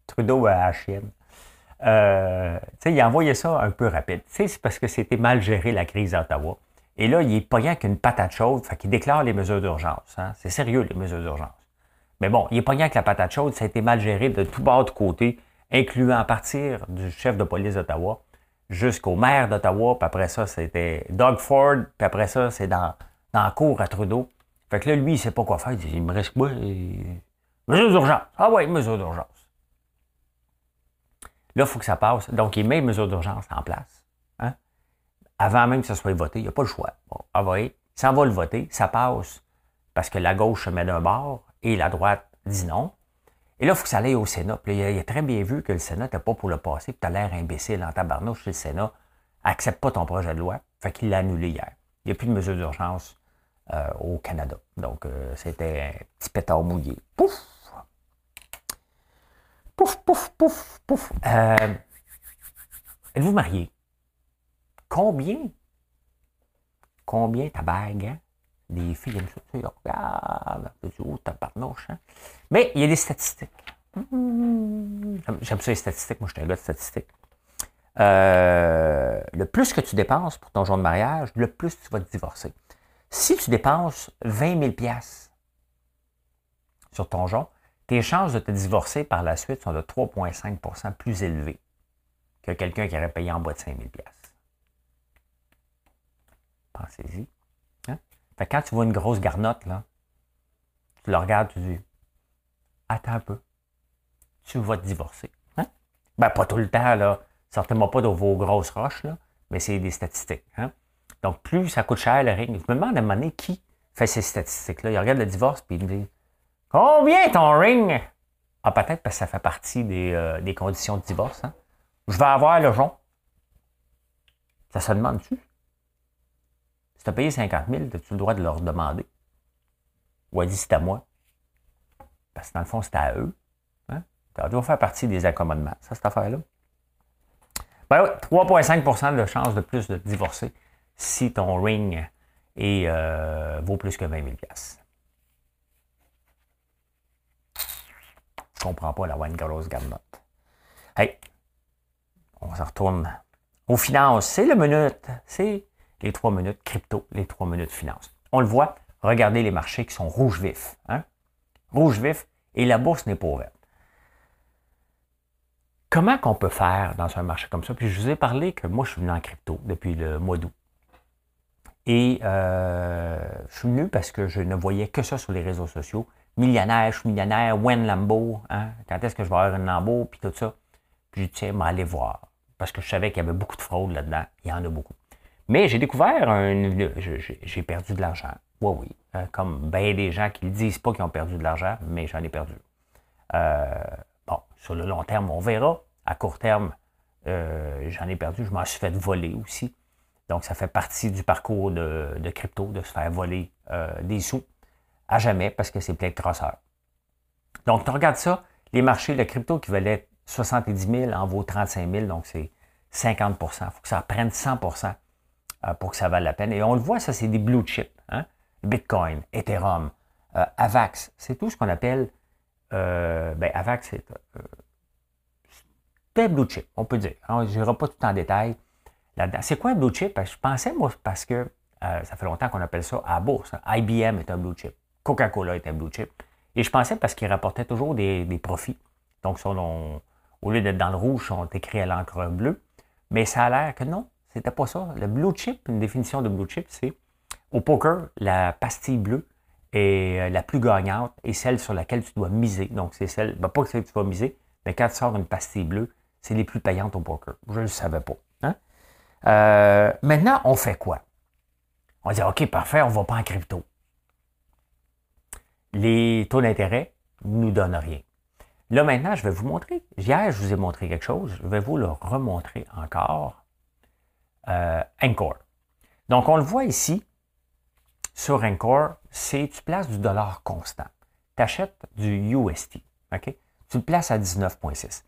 Trudeau à la chienne. Euh, il a envoyé ça un peu rapide. C'est parce que c'était mal géré la crise d'Ottawa. Et là, il n'est pas rien qu'une patate chaude, fait qu'il déclare les mesures d'urgence. Hein. C'est sérieux, les mesures d'urgence. Mais bon, il n'est pas rien que la patate chaude, ça a été mal géré de tout bas de côté, incluant à partir du chef de police d'Ottawa jusqu'au maire d'Ottawa, puis après ça, c'était Doug Ford, puis après ça, c'est dans, dans la cour à Trudeau. Fait que là, lui, il sait pas quoi faire. Il dit, il me reste quoi? Mesures d'urgence. Ah oui, mesures d'urgence. Là, il faut que ça passe. Donc, il met les mesures d'urgence en place avant même que ce soit voté, il n'y a pas le choix. Bon, ah voyez, ça va le voter, ça passe parce que la gauche se met d'un bord et la droite dit non. Et là, il faut que ça aille au Sénat. Puis il, a, très bien vu que le Sénat n'était pas pour le passer, puis tu as l'air imbécile en tabarnouche chez le Sénat. Accepte pas ton projet de loi. Fait qu'il l'a annulé hier. Il n'y a plus de mesure d'urgence euh, au Canada. Donc, euh, c'était un petit pétard mouillé. Pouf! Pouf, pouf, pouf, pouf. Euh, êtes-vous marié? Combien? Combien ta bague, hein? Les filles aiment ça, tu regardent, oh, tabarnouche, hein? Mais il y a des statistiques. J'aime ça les statistiques, moi je suis un gars de statistiques. Euh, le plus que tu dépenses pour ton jour de mariage, le plus tu vas te divorcer. Si tu dépenses 20 000 sur ton jour, tes chances de te divorcer par la suite sont de 3,5% plus élevées que quelqu'un qui aurait payé en bas de 5 000 Pensez-y. Hein? quand tu vois une grosse garnotte, là, tu le regardes, tu dis Attends un peu. Tu vas te divorcer. Hein? Ben, pas tout le temps, là. Certainement pas dans vos grosses roches, là, mais c'est des statistiques. Hein? Donc, plus ça coûte cher le ring. Je me demande à un moment donné qui fait ces statistiques-là? Il regarde le divorce puis il me dit Combien ton ring? Ah, peut-être parce que ça fait partie des, euh, conditions de divorce. Hein? Je vais avoir le jonc. Ça se demande-tu? Tu payé 50 000, as-tu le droit de leur demander? Ou elle dit c'est à moi? Parce que dans le fond, c'est à eux. Hein? Ça doit faire partie des accommodements, ça, cette affaire-là. Ben oui, 3,5% de chance de plus de divorcer si ton ring euh, vaut plus que 20 000 Je comprends pas la One Grosse Garnotte. Hey, on se retourne aux finances. C'est le minute. C'est les trois minutes crypto, les trois minutes finance. On le voit, regardez les marchés qui sont rouge vif. Hein? Rouge vif et la bourse n'est pas ouverte. Comment qu'on peut faire dans un marché comme ça? Puis je vous ai parlé que moi, je suis venu en crypto depuis le mois d'août. Et euh, je suis venu parce que je ne voyais que ça sur les réseaux sociaux. Millionnaire, je suis millionnaire, Wen Lambo, hein? quand est-ce que je vais avoir un Lambo, puis tout ça. Puis je tiens, aller voir. Parce que je savais qu'il y avait beaucoup de fraude là-dedans. Il y en a beaucoup. Mais j'ai découvert un. J'ai perdu de l'argent. Oui, oui. Euh, comme bien des gens qui ne disent pas qu'ils ont perdu de l'argent, mais j'en ai perdu. Euh, bon, sur le long terme, on verra. À court terme, euh, j'en ai perdu. Je m'en suis fait voler aussi. Donc, ça fait partie du parcours de, crypto, de se faire voler des sous à jamais parce que c'est plein de crosseurs. Donc, tu regardes ça, les marchés, de crypto qui valait 70 000 en vaut 35 000, donc c'est 50% Il faut que ça prenne 100 euh, pour que ça vaille la peine. Et on le voit, ça, c'est des blue chips. Hein? Bitcoin, Ethereum, euh, AVAX, c'est tout ce qu'on appelle. Euh, ben, AVAX, c'est des blue chip, on peut dire. Je n'irai pas tout en détail là-dedans. C'est quoi un blue chip? Je pensais, moi, parce que ça fait longtemps qu'on appelle ça à la bourse. IBM est un blue chip. Coca-Cola est un blue chip. Et je pensais parce qu'ils rapportaient toujours des, profits. Donc, au lieu d'être dans le rouge, sont écrits à l'encre bleue. Mais ça a l'air que non. C'était pas ça. Le blue chip, une définition de blue chip, c'est au poker, la pastille bleue est euh, la plus gagnante et celle sur laquelle tu dois miser. Donc, c'est celle, ben, pas que tu vas miser, mais quand tu sors une pastille bleue, c'est les plus payantes au poker. Je ne le savais pas. Euh, maintenant, on fait quoi? On dit, OK, parfait, on ne va pas en crypto. Les taux d'intérêt ne nous donnent rien. Là, maintenant, je vais vous montrer. Hier, je vous ai montré quelque chose. Je vais vous le remontrer encore. Euh, Encore. Donc, on le voit ici sur Encore, c'est tu places du dollar constant. Tu achètes du UST. OK? Tu le places à 19,6.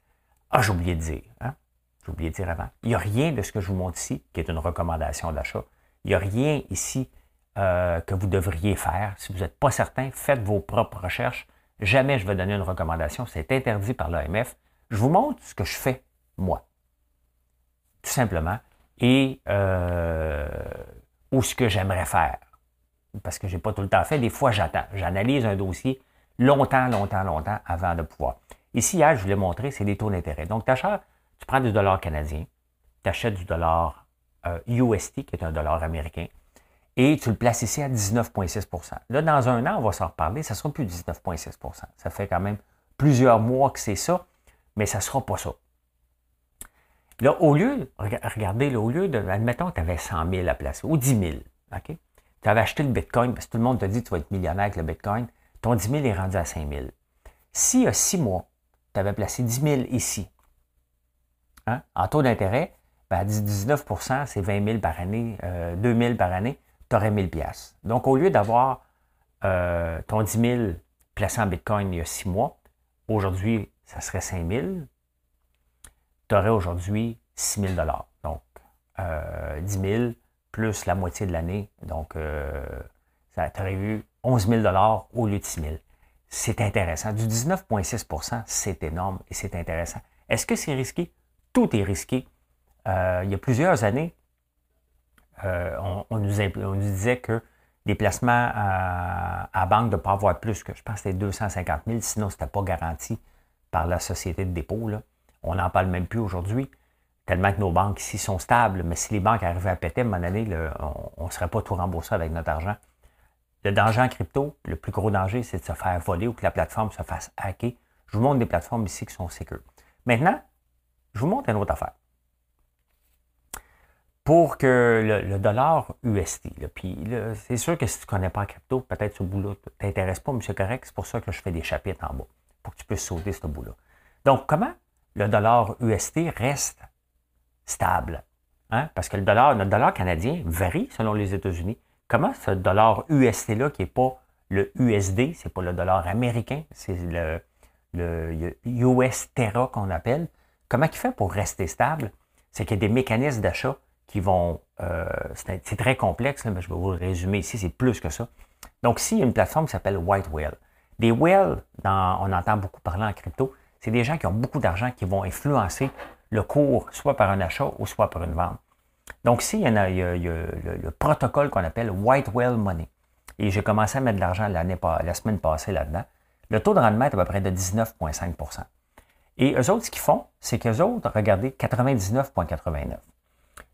Ah, j'ai oublié de dire. Hein? J'ai oublié de dire avant. Il n'y a rien de ce que je vous montre ici qui est une recommandation d'achat. Il n'y a rien ici euh, que vous devriez faire. Si vous n'êtes pas certain, faites vos propres recherches. Jamais je vais donner une recommandation. C'est interdit par l'AMF. Je vous montre ce que je fais, moi. Tout simplement. Et euh, ou ce que j'aimerais faire. Parce que je n'ai pas tout le temps fait. Des fois, j'attends. J'analyse un dossier longtemps, longtemps, longtemps avant de pouvoir. Ici, hier, je vous l'ai montré, c'est les taux d'intérêt. Donc, tu tu prends du dollar canadien, tu achètes du dollar UST, euh, qui est un dollar américain, et tu le places ici à 19,6% Là, dans un an, on va s'en reparler, ça ne sera plus 19,6% Ça fait quand même plusieurs mois que c'est ça, mais ça ne sera pas ça. Là, au lieu, regardez, au lieu de, admettons tu avais 100 000 à placer, ou 10 000, OK? Tu avais acheté le Bitcoin, parce que tout le monde te dit que tu vas être millionnaire avec le Bitcoin, ton 10 000 est rendu à 5 000. Si y a 6 mois, tu avais placé 10 000 ici, hein, en taux d'intérêt, ben, 19% c'est 20 000 par année, euh, 2 000 par année, tu aurais 1000 pièces. Donc, au lieu d'avoir euh, ton 10 000 placé en Bitcoin il y a 6 mois, aujourd'hui, ça serait 5 000, tu aurais aujourd'hui 6 000 Donc, euh, 10 000 plus la moitié de l'année. Donc, euh, ça aurait eu 11 000 au lieu de 6 000. C'est intéressant. Du 19,6% c'est énorme et c'est intéressant. Est-ce que c'est risqué? Tout est risqué. Euh, il y a plusieurs années, euh, on, nous, disait que les placements à, banque de ne pas avoir plus que, je pense, c'était 250 000, sinon ce n'était pas garanti par la société de dépôt. On n'en parle même plus aujourd'hui, tellement que nos banques ici sont stables. Mais si les banques arrivaient à péter, à un moment donné, on ne serait pas tout remboursé avec notre argent. Le danger en crypto, le plus gros danger, c'est de se faire voler ou que la plateforme se fasse hacker. Je vous montre des plateformes ici qui sont sécures. Maintenant, je vous montre une autre affaire. Pour que le, dollar UST, puis c'est sûr que si tu ne connais pas en crypto, peut-être ce bout-là ne t'intéresse pas, mais c'est correct, c'est pour ça que je fais des chapitres en bas, pour que tu puisses sauter ce bout-là. Donc, comment le dollar UST reste stable? Hein? Parce que notre dollar canadien varie selon les États-Unis. Comment ce dollar UST-là, qui n'est pas le USD, c'est pas le dollar américain, c'est le, le US Terra qu'on appelle, comment il fait pour rester stable? C'est qu'il y a des mécanismes d'achat qui vont... Euh, c'est très complexe, mais je vais vous le résumer ici, c'est plus que ça. Donc, s'il y a une plateforme qui s'appelle White Whale, des whales, on entend beaucoup parler en crypto, c'est des gens qui ont beaucoup d'argent qui vont influencer le cours, soit par un achat ou soit par une vente. Donc, ici, il y, a, le, protocole qu'on appelle White Whale Money. Et j'ai commencé à mettre de l'argent la semaine passée là-dedans. Le taux de rendement est à peu près de 19,5% Et eux autres, ce qu'ils font, c'est qu'eux autres, regardez, 99,89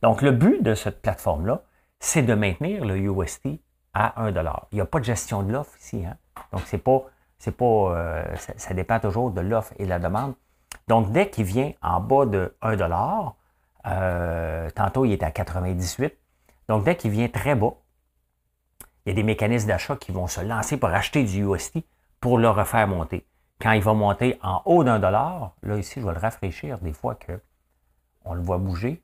Donc, le but de cette plateforme-là, c'est de maintenir le UST à 1 Il n'y a pas de gestion de l'offre ici. Hein? Donc, c'est pas, c'est pas, euh, ça, dépend toujours de l'offre et de la demande. Donc, dès qu'il vient en bas de 1 euh, tantôt, il est à 98. Donc, dès qu'il vient très bas, il y a des mécanismes d'achat qui vont se lancer pour acheter du UST pour le refaire monter. Quand il va monter en haut d'un dollar, là ici, je vais le rafraîchir des fois que on le voit bouger.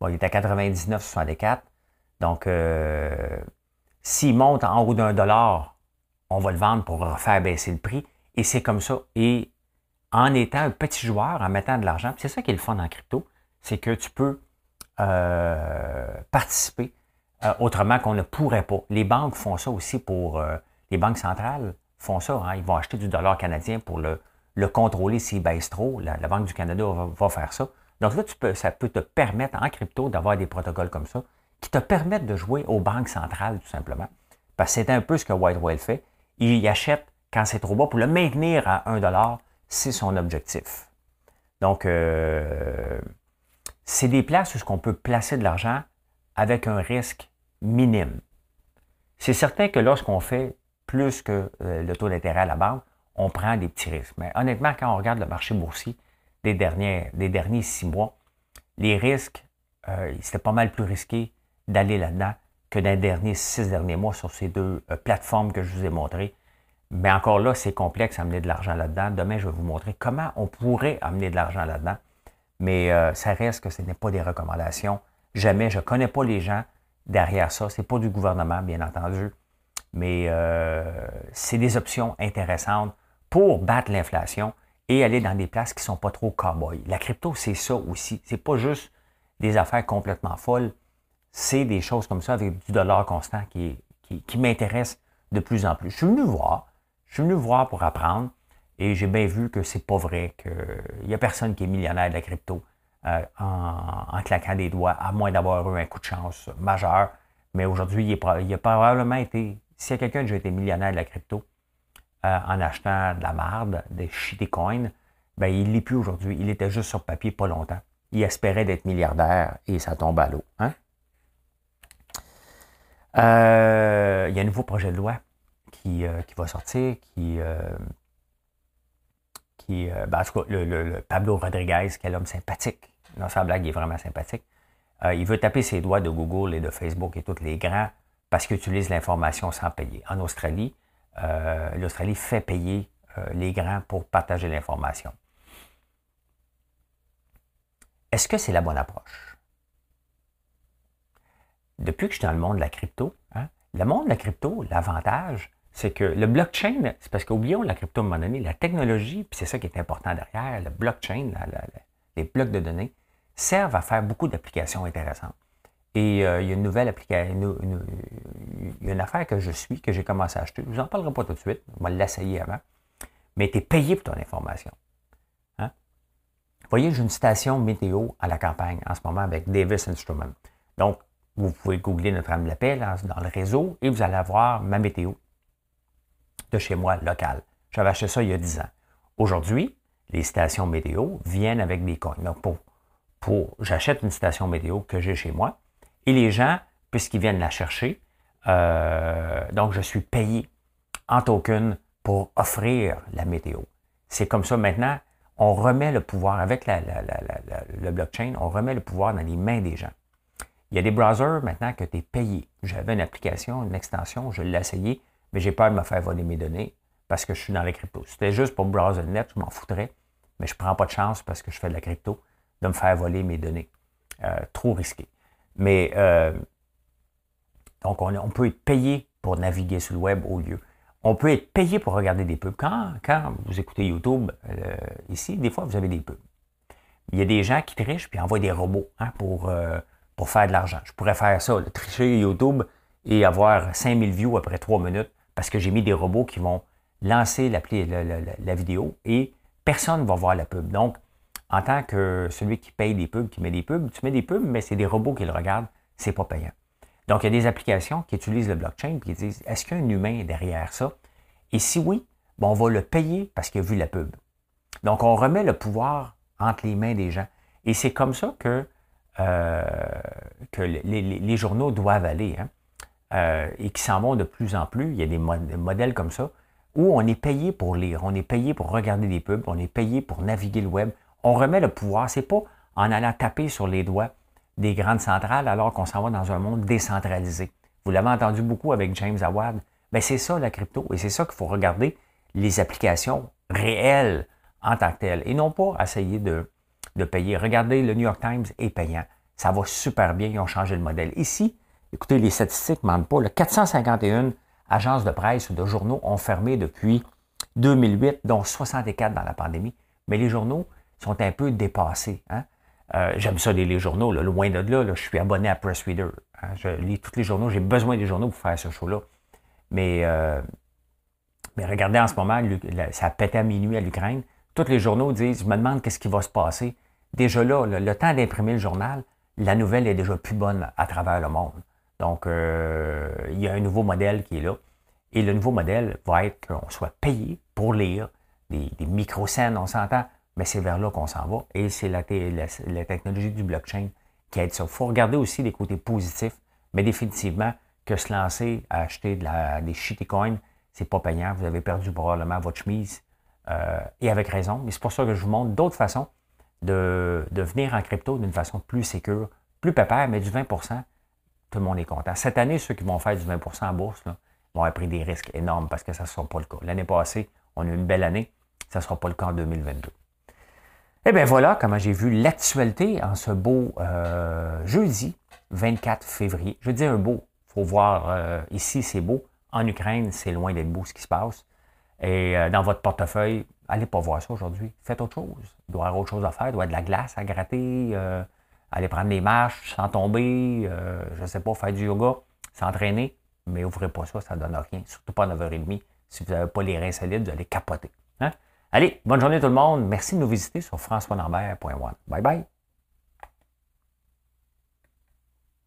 Bon, il est à 99,64. Donc, euh, s'il monte en haut d'un dollar, on va le vendre pour refaire baisser le prix. Et c'est comme ça. Et en étant un petit joueur, en mettant de l'argent. C'est ça qui est le fun en crypto, c'est que tu peux euh, participer euh, autrement qu'on ne pourrait pas. Les banques font ça aussi pour... Euh, les banques centrales font ça. Hein. Ils vont acheter du dollar canadien pour le, le contrôler s'il baisse trop. La, Banque du Canada va, faire ça. Donc là, ça peut te permettre en crypto d'avoir des protocoles comme ça qui te permettent de jouer aux banques centrales, tout simplement. Parce que c'est un peu ce que White fait. Il achète quand c'est trop bas pour le maintenir à 1 c'est son objectif. Donc, euh, c'est des places où on peut placer de l'argent avec un risque minime. C'est certain que lorsqu'on fait plus que euh, le taux d'intérêt à la banque, on prend des petits risques. Mais honnêtement, quand on regarde le marché boursier, des, derniers, des derniers six mois. Les risques, euh, c'était pas mal plus risqué d'aller là-dedans que dans les derniers six derniers mois sur ces deux euh, plateformes que je vous ai montrées. Mais encore là, c'est complexe amener de l'argent là-dedans. Demain, je vais vous montrer comment on pourrait amener de l'argent là-dedans. Mais euh, ça reste que ce n'est pas des recommandations. Jamais, je ne connais pas les gens derrière ça. Ce n'est pas du gouvernement, bien entendu. Mais c'est des options intéressantes pour battre l'inflation et aller dans des places qui ne sont pas trop cow La crypto, c'est ça aussi. C'est pas juste des affaires complètement folles. C'est des choses comme ça avec du dollar constant qui, qui, m'intéresse de plus en plus. Je suis venu voir. Je suis venu voir pour apprendre. Et j'ai bien vu que c'est pas vrai, qu'il n'y a personne qui est millionnaire de la crypto euh, en, claquant des doigts, à moins d'avoir eu un coup de chance majeur. Mais aujourd'hui, il, il, a probablement été, s'il y a quelqu'un qui a été millionnaire de la crypto, euh, en achetant de la marde, des shitcoins, ben, il l'est plus aujourd'hui. Il était juste sur papier pas longtemps. Il espérait d'être milliardaire et ça tombe à l'eau. Hein? Euh, il y a un nouveau projet de loi qui, euh, va sortir, qui, qui ben, en tout cas, le, Pablo Rodriguez, quel homme sympathique. Non, sa blague est vraiment sympathique. il veut taper ses doigts de Google et de Facebook et tous les grands parce qu'ils utilisent l'information sans payer. En Australie, euh, l'Australie fait payer euh, les grands pour partager l'information. Est-ce que c'est la bonne approche? Depuis que je suis dans le monde de la crypto, hein, le monde de la crypto, l'avantage, c'est que le blockchain, c'est parce qu'oublions la crypto à un moment donné, la technologie, puis c'est ça qui est important derrière, le blockchain, les blocs de données, servent à faire beaucoup d'applications intéressantes. Et euh, il y a une nouvelle application, il y a une affaire que je suis, que j'ai commencé à acheter. Je vous en parlerai pas tout de suite, on va l'essayer avant. Mais tu es payé pour ton information. Hein? Vous voyez, j'ai une station météo à la campagne en ce moment avec Davis Instruments. Donc, vous pouvez googler notre âme l'appel dans le réseau et vous allez avoir ma météo de chez moi locale. J'avais acheté ça il y a 10 ans. Aujourd'hui, les stations météo viennent avec des coins. Donc, pour, pour j'achète une station météo que j'ai chez moi et les gens, puisqu'ils viennent la chercher, euh, donc je suis payé en token pour offrir la météo. C'est comme ça maintenant, on remet le pouvoir avec le blockchain, on remet le pouvoir dans les mains des gens. Il y a des browsers maintenant que tu es payé. J'avais une application, une extension, je l'ai essayé, mais j'ai peur de me faire voler mes données parce que je suis dans les cryptos. C'était juste pour browser le net, je m'en foutrais, mais je ne prends pas de chance parce que je fais de la crypto de me faire voler mes données. Euh, trop risqué. Mais euh, donc, on, peut être payé pour naviguer sur le web au lieu. On peut être payé pour regarder des pubs. Quand, quand vous écoutez YouTube, euh, ici, des fois, vous avez des pubs. Il y a des gens qui trichent puis envoient des robots hein, pour, pour faire de l'argent. Je pourrais faire ça, tricher YouTube et avoir 5000 views après 3 minutes parce que j'ai mis des robots qui vont lancer la, vidéo et personne ne va voir la pub. Donc, en tant que celui qui paye des pubs, qui met des pubs, tu mets des pubs, mais c'est des robots qui le regardent, c'est pas payant. Donc, il y a des applications qui utilisent le blockchain et qui disent est-ce qu'il y a un humain derrière ça? Et si oui, on va le payer parce qu'il a vu la pub. Donc, on remet le pouvoir entre les mains des gens. Et c'est comme ça que, que les, journaux doivent aller. Hein. Euh, et qui s'en vont de plus en plus. Il y a des, modèles comme ça où on est payé pour lire, on est payé pour regarder des pubs, on est payé pour naviguer le web. On remet le pouvoir. C'est pas en allant taper sur les doigts des grandes centrales alors qu'on s'en va dans un monde décentralisé. Vous l'avez entendu beaucoup avec James Awad. Ben, c'est ça la crypto et c'est ça qu'il faut regarder les applications réelles en tant que telles et non pas essayer de, de payer. Regardez, le New York Times est payant. Ça va super bien, ils ont changé le modèle. Ici, écoutez, les statistiques ne mentent pas. Le 451 agences de presse ou de journaux ont fermé depuis 2008, dont 64 dans la pandémie. Mais les journaux sont un peu dépassés. Hein? Euh, j'aime ça les journaux, loin de là, je suis abonné à Press Reader. Hein. je lis tous les journaux, j'ai besoin des journaux pour faire ce show-là. Mais, euh, mais regardez en ce moment, ça pète à minuit à l'Ukraine. Tous les journaux disent, je me demande qu'est-ce qui va se passer. Déjà là, le, temps d'imprimer le journal, la nouvelle est déjà plus bonne à travers le monde. Donc, euh, il y a un nouveau modèle qui est là. Et le nouveau modèle va être qu'on soit payé pour lire des, micro-scènes, on s'entend mais c'est vers là qu'on s'en va. Et c'est la, technologie du blockchain qui aide ça. Il faut regarder aussi les côtés positifs, mais définitivement que se lancer à acheter des shitcoins, c'est pas payant. Vous avez perdu probablement votre chemise. Euh, et avec raison. Mais c'est pour ça que je vous montre d'autres façons de, venir en crypto d'une façon plus sécure, plus pépère, mais du 20% tout le monde est content. Cette année, ceux qui vont faire du 20% en bourse là, vont avoir pris des risques énormes parce que ça ne sera pas le cas. L'année passée, on a eu une belle année. Ça ne sera pas le cas en 2022. Eh bien voilà comment j'ai vu l'actualité en ce beau euh, jeudi 24 février. Je dis un beau. Il faut voir euh, ici, c'est beau. En Ukraine, c'est loin d'être beau ce qui se passe. Et euh, dans votre portefeuille, allez pas voir ça aujourd'hui. Faites autre chose. Il doit y avoir autre chose à faire. Il doit y avoir de la glace à gratter, aller prendre des marches sans tomber, je ne sais pas, faire du yoga, s'entraîner. Mais ouvrez pas ça, ça ne donne rien. Surtout pas à 9h30. Si vous n'avez pas les reins solides, vous allez capoter. Hein? Allez, bonne journée tout le monde. Merci de nous visiter sur françoislambert.one. Bye bye.